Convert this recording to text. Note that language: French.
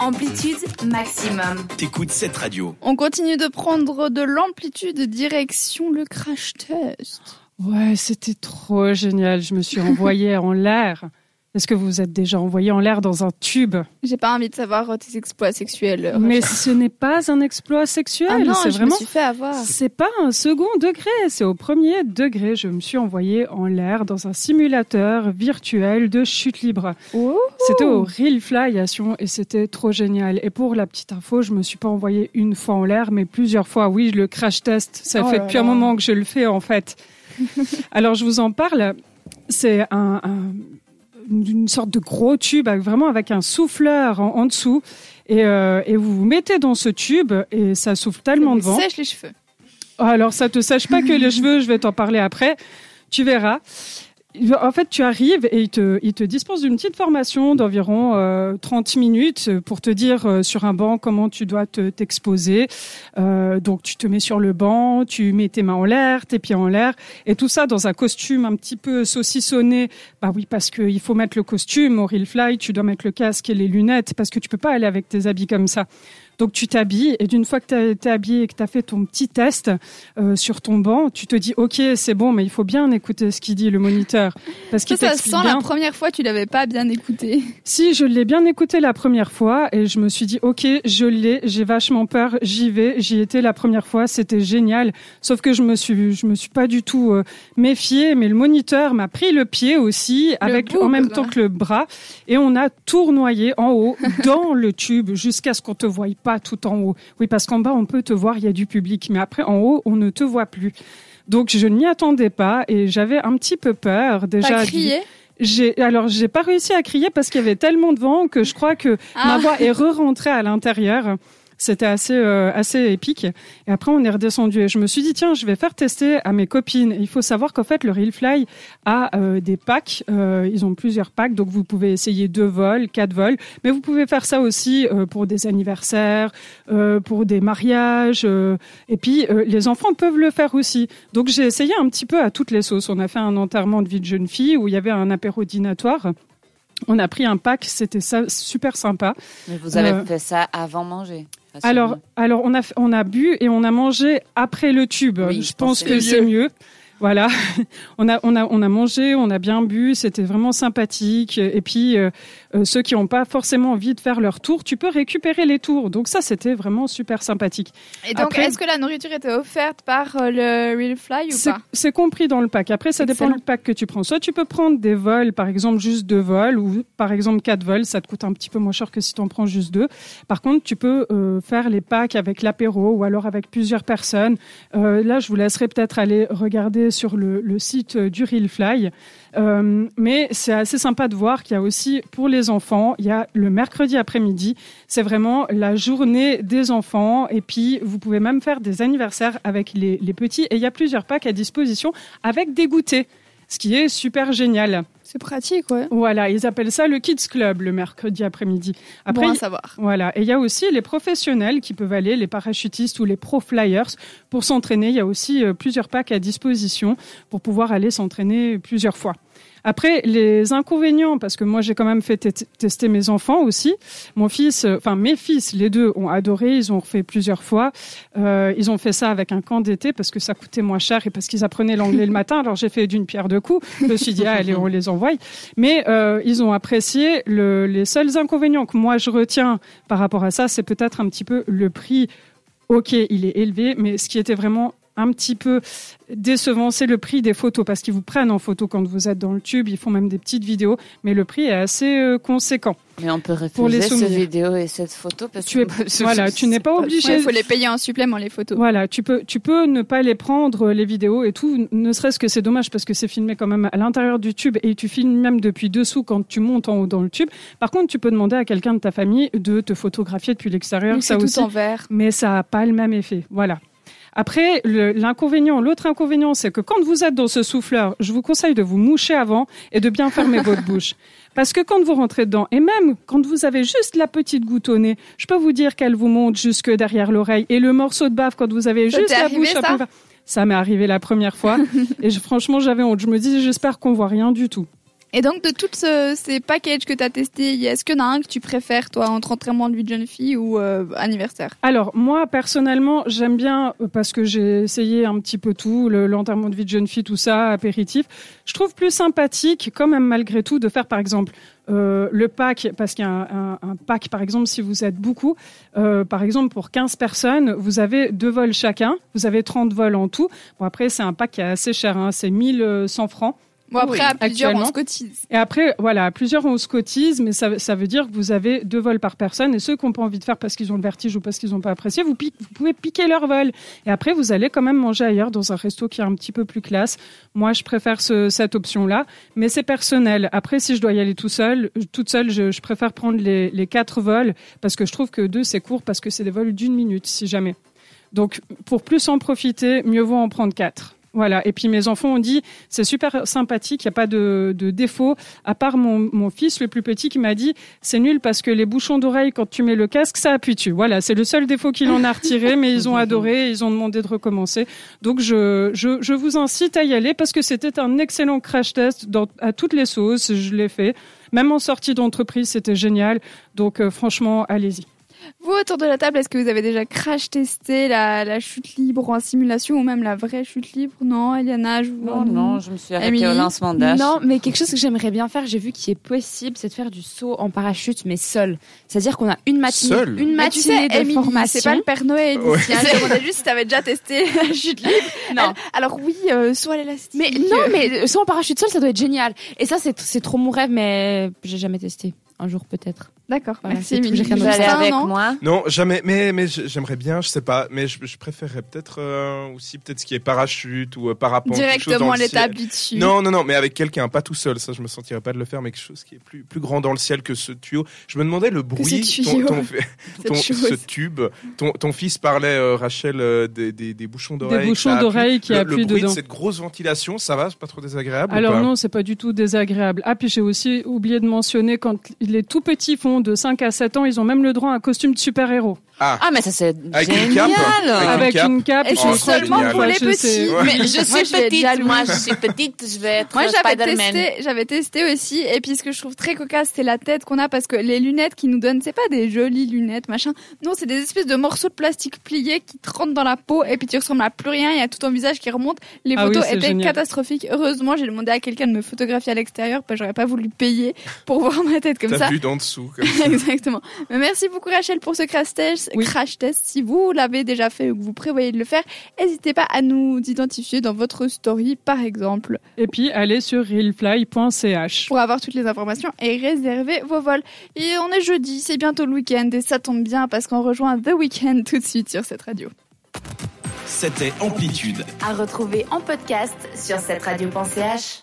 Amplitude maximum. T'écoutes cette radio. On continue de prendre de l'amplitude direction le crash test. Ouais, c'était trop génial. Je me suis envoyée en l'air. Est-ce que vous vous êtes déjà envoyé en l'air dans un tube J'ai pas envie de savoir euh, tes exploits sexuels. euh, Mais ce n'est pas un exploit sexuel. ah non, c'est je vraiment. me suis fait avoir. C'est pas un second degré, c'est au premier degré. Je me suis envoyée en l'air dans un simulateur virtuel de chute libre. C'était au Real Fly Sion et c'était trop génial. Et pour la petite info, je me suis pas envoyée une fois en l'air, mais plusieurs fois. Oui, le crash test, ça Oh fait depuis un moment que je le fais en fait. Alors je vous en parle. C'est un, un- une sorte de gros tube, vraiment avec un souffleur en, en dessous. Et, euh, et vous vous mettez dans ce tube et ça souffle tellement de Ça vent. Sèche les cheveux. Ah, Alors, ça te sèche pas que les cheveux, je vais t'en parler après. Tu verras. En fait, tu arrives et il te, il te dispense d'une petite formation d'environ euh, 30 minutes pour te dire euh, sur un banc comment tu dois te t'exposer. Euh, donc, tu te mets sur le banc, tu mets tes mains en l'air, tes pieds en l'air, et tout ça dans un costume un petit peu saucissonné. Bah oui, parce qu'il faut mettre le costume au Real Fly, tu dois mettre le casque et les lunettes, parce que tu peux pas aller avec tes habits comme ça. Donc tu t'habilles et d'une fois que tu es habillé et que tu as fait ton petit test euh, sur ton banc, tu te dis OK, c'est bon, mais il faut bien écouter ce qu'il dit le moniteur parce Ça, qu'il ça sent t'explique la première fois, tu l'avais pas bien écouté. Si je l'ai bien écouté la première fois et je me suis dit OK, je l'ai, j'ai vachement peur, j'y vais, j'y étais la première fois, c'était génial. Sauf que je me suis je me suis pas du tout euh, méfiée, mais le moniteur m'a pris le pied aussi avec en même temps que le bras et on a tournoyé en haut dans le tube jusqu'à ce qu'on te voie pas tout en haut. Oui, parce qu'en bas on peut te voir, il y a du public, mais après en haut on ne te voit plus. Donc je n'y attendais pas et j'avais un petit peu peur déjà. T'as crié? j'ai alors j'ai pas réussi à crier parce qu'il y avait tellement de vent que je crois que Ah. ma voix est re-rentrée à l'intérieur. C'était assez euh, assez épique. Et après on est redescendu et je me suis dit tiens je vais faire tester à mes copines. Et il faut savoir qu'en fait le Real Fly a euh, des packs. Euh, ils ont plusieurs packs donc vous pouvez essayer deux vols, quatre vols, mais vous pouvez faire ça aussi pour des anniversaires, pour des mariages. et puis les enfants peuvent le faire aussi. Donc j'ai essayé un petit peu à toutes les sauces. On a fait un enterrement de vie de jeune fille où il y avait un apéro dînatoire. On a pris un pack, c'était super sympa. Mais vous avez Euh, fait ça avant manger. Alors, rassure-moi. alors on a on a bu et on a mangé après le tube. Oui, je pense que c'est mieux. Voilà, on a on a on a mangé, on a bien bu, c'était vraiment sympathique. Et puis euh, euh, ceux qui n'ont pas forcément envie de faire leur tour, tu peux récupérer les tours. Donc ça, c'était vraiment super sympathique. Et donc, Après- est-ce que la nourriture était offerte par euh, le Real Fly ou C'est pas c'est compris dans le pack. Après, ça dépend du pack que tu prends. Soit tu peux prendre des vols, par exemple juste deux vols, ou par exemple quatre vols, ça te coûte un petit peu moins cher que si tu en prends juste deux. Par contre, tu peux euh, faire les packs avec l'apéro ou alors avec plusieurs personnes. Euh, là, je vous laisserai peut-être aller regarder sur le, site du Real Fly. Euh, mais c'est assez sympa de voir qu'il y a aussi pour les enfants, il y a le mercredi après-midi, c'est vraiment la journée des enfants et puis vous pouvez même faire des anniversaires avec les, les petits et il y a plusieurs packs à disposition avec des goûters, ce qui est super génial. C'est pratique, ouais. Voilà, ils appellent ça le Kids Club le mercredi après-midi. Après, bon à savoir. voilà. Et il y a aussi les professionnels qui peuvent aller, les parachutistes ou les pro flyers, pour s'entraîner. Il y a aussi euh, plusieurs packs à disposition pour pouvoir aller s'entraîner plusieurs fois. Après, les inconvénients, parce que moi j'ai quand même fait te- tester mes enfants aussi. Mon fils, euh, enfin mes fils, les deux ont adoré, ils ont refait plusieurs fois. Euh, ils ont fait ça avec un camp d'été parce que ça coûtait moins cher et parce qu'ils apprenaient l'anglais le matin. Alors j'ai fait d'une pierre deux coups. Je me suis dit, ah, allez, on les envoie. Mais euh, ils ont apprécié. Le, les seuls inconvénients que moi je retiens par rapport à ça, c'est peut-être un petit peu le prix. Ok, il est élevé, mais ce qui était vraiment un petit peu décevant, c'est le prix des photos parce qu'ils vous prennent en photo quand vous êtes dans le tube. Ils font même des petites vidéos, mais le prix est assez euh, conséquent. Mais on peut pour les refuser cette vidéo et cette photo parce Tu es- que voilà, tu n'es pas obligé. Il faut les payer en supplément, les photos. Voilà, tu peux, tu peux ne pas les prendre, les vidéos et tout, ne serait-ce que c'est dommage parce que c'est filmé quand même à l'intérieur du tube et tu filmes même depuis dessous quand tu montes en haut dans le tube. Par contre, tu peux demander à quelqu'un de ta famille de te photographier depuis l'extérieur, Oui, ça c'est tout aussi. en vert. Mais ça n'a pas le même effet. Voilà. Après, l'inconvénient, l'autre inconvénient, c'est que quand vous êtes dans ce souffleur, je vous conseille de vous moucher avant et de bien fermer votre bouche. Parce que quand vous rentrez dedans, et même quand vous avez juste la petite goutte au nez, je peux vous dire qu'elle vous monte jusque derrière l'oreille. Et le morceau de bave, quand vous avez Ça juste la arrivé, bouche un ça? peu. Ça m'est arrivé la première fois. et je- franchement, j'avais honte. Je me disais, j'espère qu'on voit rien du tout. Et donc, de tous ce- ces packages que tu as testés, est-ce qu'il y en a un que tu préfères, toi, entre entraînement de vie de jeune fille ou euh, anniversaire? Alors moi personnellement j'aime bien euh, parce que j'ai essayé un petit peu tout, le- l'enterrement de vie de jeune fille, tout ça, apéritif. Je trouve plus sympathique quand même malgré tout de faire par exemple euh, le pack parce qu'il y a un, pack par exemple si vous êtes beaucoup, euh, par exemple pour 15 personnes vous avez deux vols chacun, vous avez 30 vols en tout. Bon après c'est un pack qui est assez cher, hein, c'est 1100 francs. Bon, après, Oui, à plusieurs, on se cotise. Et après, voilà, à plusieurs on se cotise, mais ça, ça veut dire que vous avez deux vols par personne. Et ceux qui n'ont pas envie de faire parce qu'ils ont le vertige ou parce qu'ils n'ont pas apprécié, vous, pique- vous pouvez piquer leur vol. Et après, vous allez quand même manger ailleurs dans un resto qui est un petit peu plus classe. Moi, je préfère ce- cette option-là, mais c'est personnel. Après, si je dois y aller tout seul, toute seule, je, je préfère prendre les, les quatre vols parce que je trouve que deux, c'est court parce que c'est des vols d'une minute, si jamais. Donc, pour plus en profiter, mieux vaut en prendre quatre. Voilà. Et puis mes enfants ont dit, c'est super sympathique, il n'y a pas de, de défaut. À part mon, mon fils, le plus petit, qui m'a dit, c'est nul parce que les bouchons d'oreille, quand tu mets le casque, ça appuie dessus. Voilà, c'est le seul défaut qu'il en a retiré, mais ils ont adoré, ils ont demandé de recommencer. Donc je, je, je vous incite à y aller parce que c'était un excellent crash test dans, à toutes les sauces. Je l'ai fait. Même en sortie d'entreprise, c'était génial. Donc euh, franchement, allez-y. Vous, autour de la table, est-ce que vous avez déjà crash testé la, la chute libre en simulation ou même la vraie chute libre? Non, Eliana, je vous Non, non, je me suis arrêtée Émilie au lancement d'âge. Non, mais quelque chose que j'aimerais bien faire, j'ai vu qui est possible, c'est de faire du saut en parachute, mais seul. C'est-à-dire qu'on a une matinée, Seul une Mais tu sais, matinée de formation. c'est pas le Père Noël Ouais. ici. hein. Je demandais juste si t'avais déjà testé la chute libre. Non. Elle- alors oui, euh, soit l'élastique. Mais non, mais saut en parachute seul, ça doit être génial. Et ça, c'est c'est trop mon rêve, mais j'ai jamais testé. Un jour peut-être. D'accord, Voilà, merci Émilie. Vous allez avec non moi Non, jamais. Mais, mais j'aimerais bien, je sais pas. Mais je, je préférerais peut-être euh, aussi peut-être ce qui est parachute ou euh, parapente. Directement ciel. l'établi dessus. Non, non, non, mais avec quelqu'un, pas tout seul. Ça, je me sentirais pas de le faire, mais quelque chose qui est plus, plus grand dans le ciel que ce tuyau. Je me demandais le bruit, ce ton, tuyau. ton- ce tube. Ton, ton fils parlait, euh, Rachel, euh, des, des, des bouchons d'oreille. Des bouchons ça appuie. d'oreille qui appuient le bruit dedans. de cette grosse ventilation, ça va, c'est pas trop désagréable. ou Alors pas? non, c'est pas du tout désagréable. Ah, puis j'ai aussi oublié de mentionner quand les tout petits font de 5 à 7 ans, ils ont même le droit à un costume de super-héros. Ah, Ah, mais ça, c'est Avec une génial cape Avec Avec une une cape. Et Oh, c'est c'est seulement pour les Je petits. Ouais. Mais je suis je vais être petite, moi, je suis petite, je vais être Moi, j'avais Spider-Man. testé, j'avais testé aussi. Et puis, ce que je trouve très cocasse, c'est la tête qu'on a parce que les lunettes qu'ils nous donnent, c'est pas des jolies lunettes, machin. Non, c'est des espèces de morceaux de plastique pliés qui te rentrent dans la peau et puis tu ressembles à plus rien. Il y a tout ton visage qui remonte. Les Ah oui, photos étaient génial. catastrophiques. Heureusement, j'ai demandé à quelqu'un de me photographier à l'extérieur parce que j'aurais pas voulu payer pour voir ma tête comme t'as ça. vu d'en dessous. Comme ça. Exactement. Mais merci beaucoup Rachel pour ce crash test. Oui. Crash test. Si vous l'avez déjà fait ou que vous prévoyez de le faire, n'hésitez pas à nous identifier dans votre story, par exemple, Et puis, allez sur realfly.ch. pour avoir toutes les informations et réserver vos vols. Et on est jeudi, c'est bientôt le week-end et ça tombe bien parce qu'on rejoint The Weekend tout de suite sur cette radio. C'était Amplitude. À retrouver en podcast sur cette radio.ch.